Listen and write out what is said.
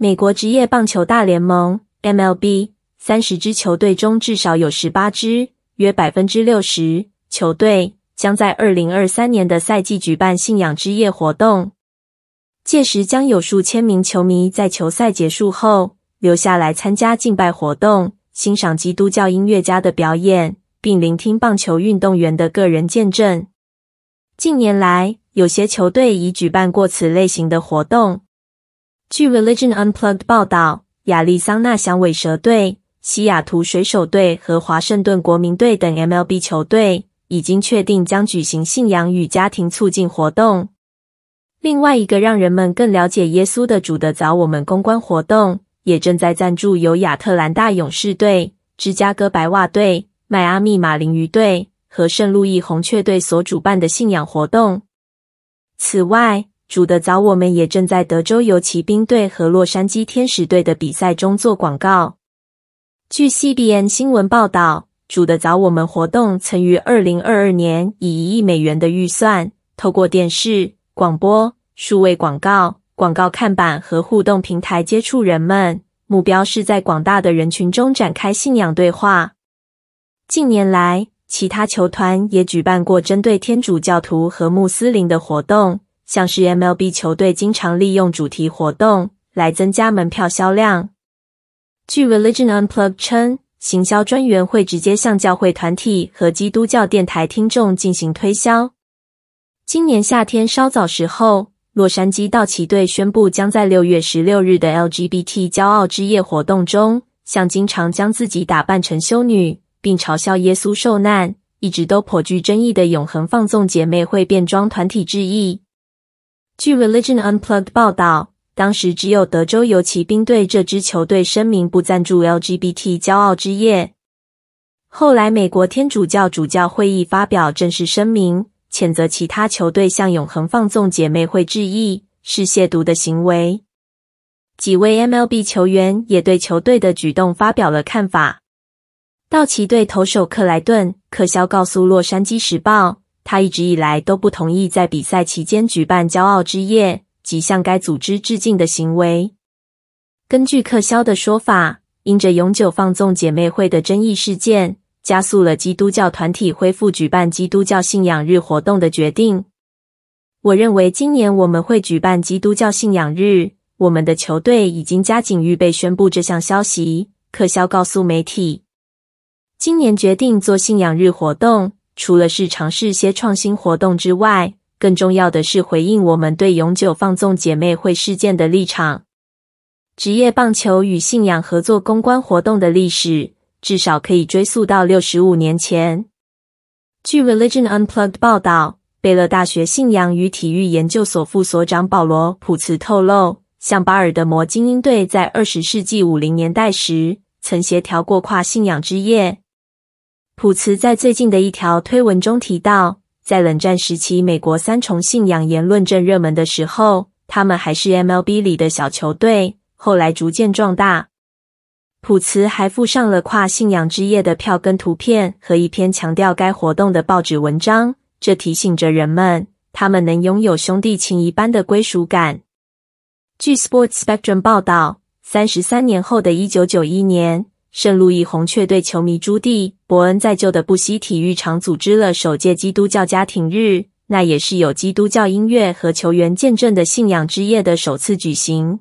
美国职业棒球大联盟 （MLB） 三十支球队中至少有十八支，约百分之六十球队将在二零二三年的赛季举办信仰之夜活动。届时将有数千名球迷在球赛结束后留下来参加敬拜活动，欣赏基督教音乐家的表演，并聆听棒球运动员的个人见证。近年来，有些球队已举办过此类型的活动。据 Religion Unplugged 报道，亚利桑那响尾蛇队、西雅图水手队和华盛顿国民队等 MLB 球队已经确定将举行信仰与家庭促进活动。另外一个让人们更了解耶稣的主的早我们公关活动，也正在赞助由亚特兰大勇士队、芝加哥白袜队、迈阿密马林鱼队和圣路易红雀队所主办的信仰活动。此外，主的早我们也正在德州游骑兵队和洛杉矶天使队的比赛中做广告。据 CBN 新闻报道，主的早我们活动曾于二零二二年以一亿美元的预算，透过电视、广播、数位广告、广告看板和互动平台接触人们，目标是在广大的人群中展开信仰对话。近年来，其他球团也举办过针对天主教徒和穆斯林的活动，像是 MLB 球队经常利用主题活动来增加门票销量。据 Religion Unplugged 称，行销专员会直接向教会团体和基督教电台听众进行推销。今年夏天稍早时候，洛杉矶道奇队宣布将在六月十六日的 LGBT 骄傲之夜活动中，向经常将自己打扮成修女，并嘲笑耶稣受难，一直都颇具争议的永恒放纵姐妹会变装团体致意。据 Religion Unplugged 报道，当时只有德州游骑兵队这支球队声明不赞助 LGBT 骄傲之夜。后来，美国天主教主教会议发表正式声明，谴责其他球队向永恒放纵姐妹会致意，是亵渎的行为。几位 MLB 球员也对球队的举动发表了看法。道奇队投手克莱顿·克肖告诉《洛杉矶时报》，他一直以来都不同意在比赛期间举办“骄傲之夜”及向该组织致敬的行为。根据克肖的说法，因着永久放纵姐妹会的争议事件，加速了基督教团体恢复举办基督教信仰日活动的决定。我认为今年我们会举办基督教信仰日，我们的球队已经加紧预备宣布这项消息。克肖告诉媒体。今年决定做信仰日活动，除了是尝试些创新活动之外，更重要的是回应我们对永久放纵姐妹会事件的立场。职业棒球与信仰合作公关活动的历史，至少可以追溯到六十五年前。据 Religion Unplugged 报道，贝勒大学信仰与体育研究所副所长保罗·普茨透露，像巴尔的摩精英队在二十世纪五零年代时，曾协调过跨信仰之夜。普茨在最近的一条推文中提到，在冷战时期，美国三重信仰言论正热门的时候，他们还是 MLB 里的小球队，后来逐渐壮大。普茨还附上了跨信仰之夜的票根图片和一篇强调该活动的报纸文章，这提醒着人们，他们能拥有兄弟情谊般的归属感。据 Sports Spectrum 报道，三十三年后的一九九一年。圣路易红雀队球迷朱蒂·伯恩在旧的布希体育场组织了首届基督教家庭日，那也是有基督教音乐和球员见证的信仰之夜的首次举行。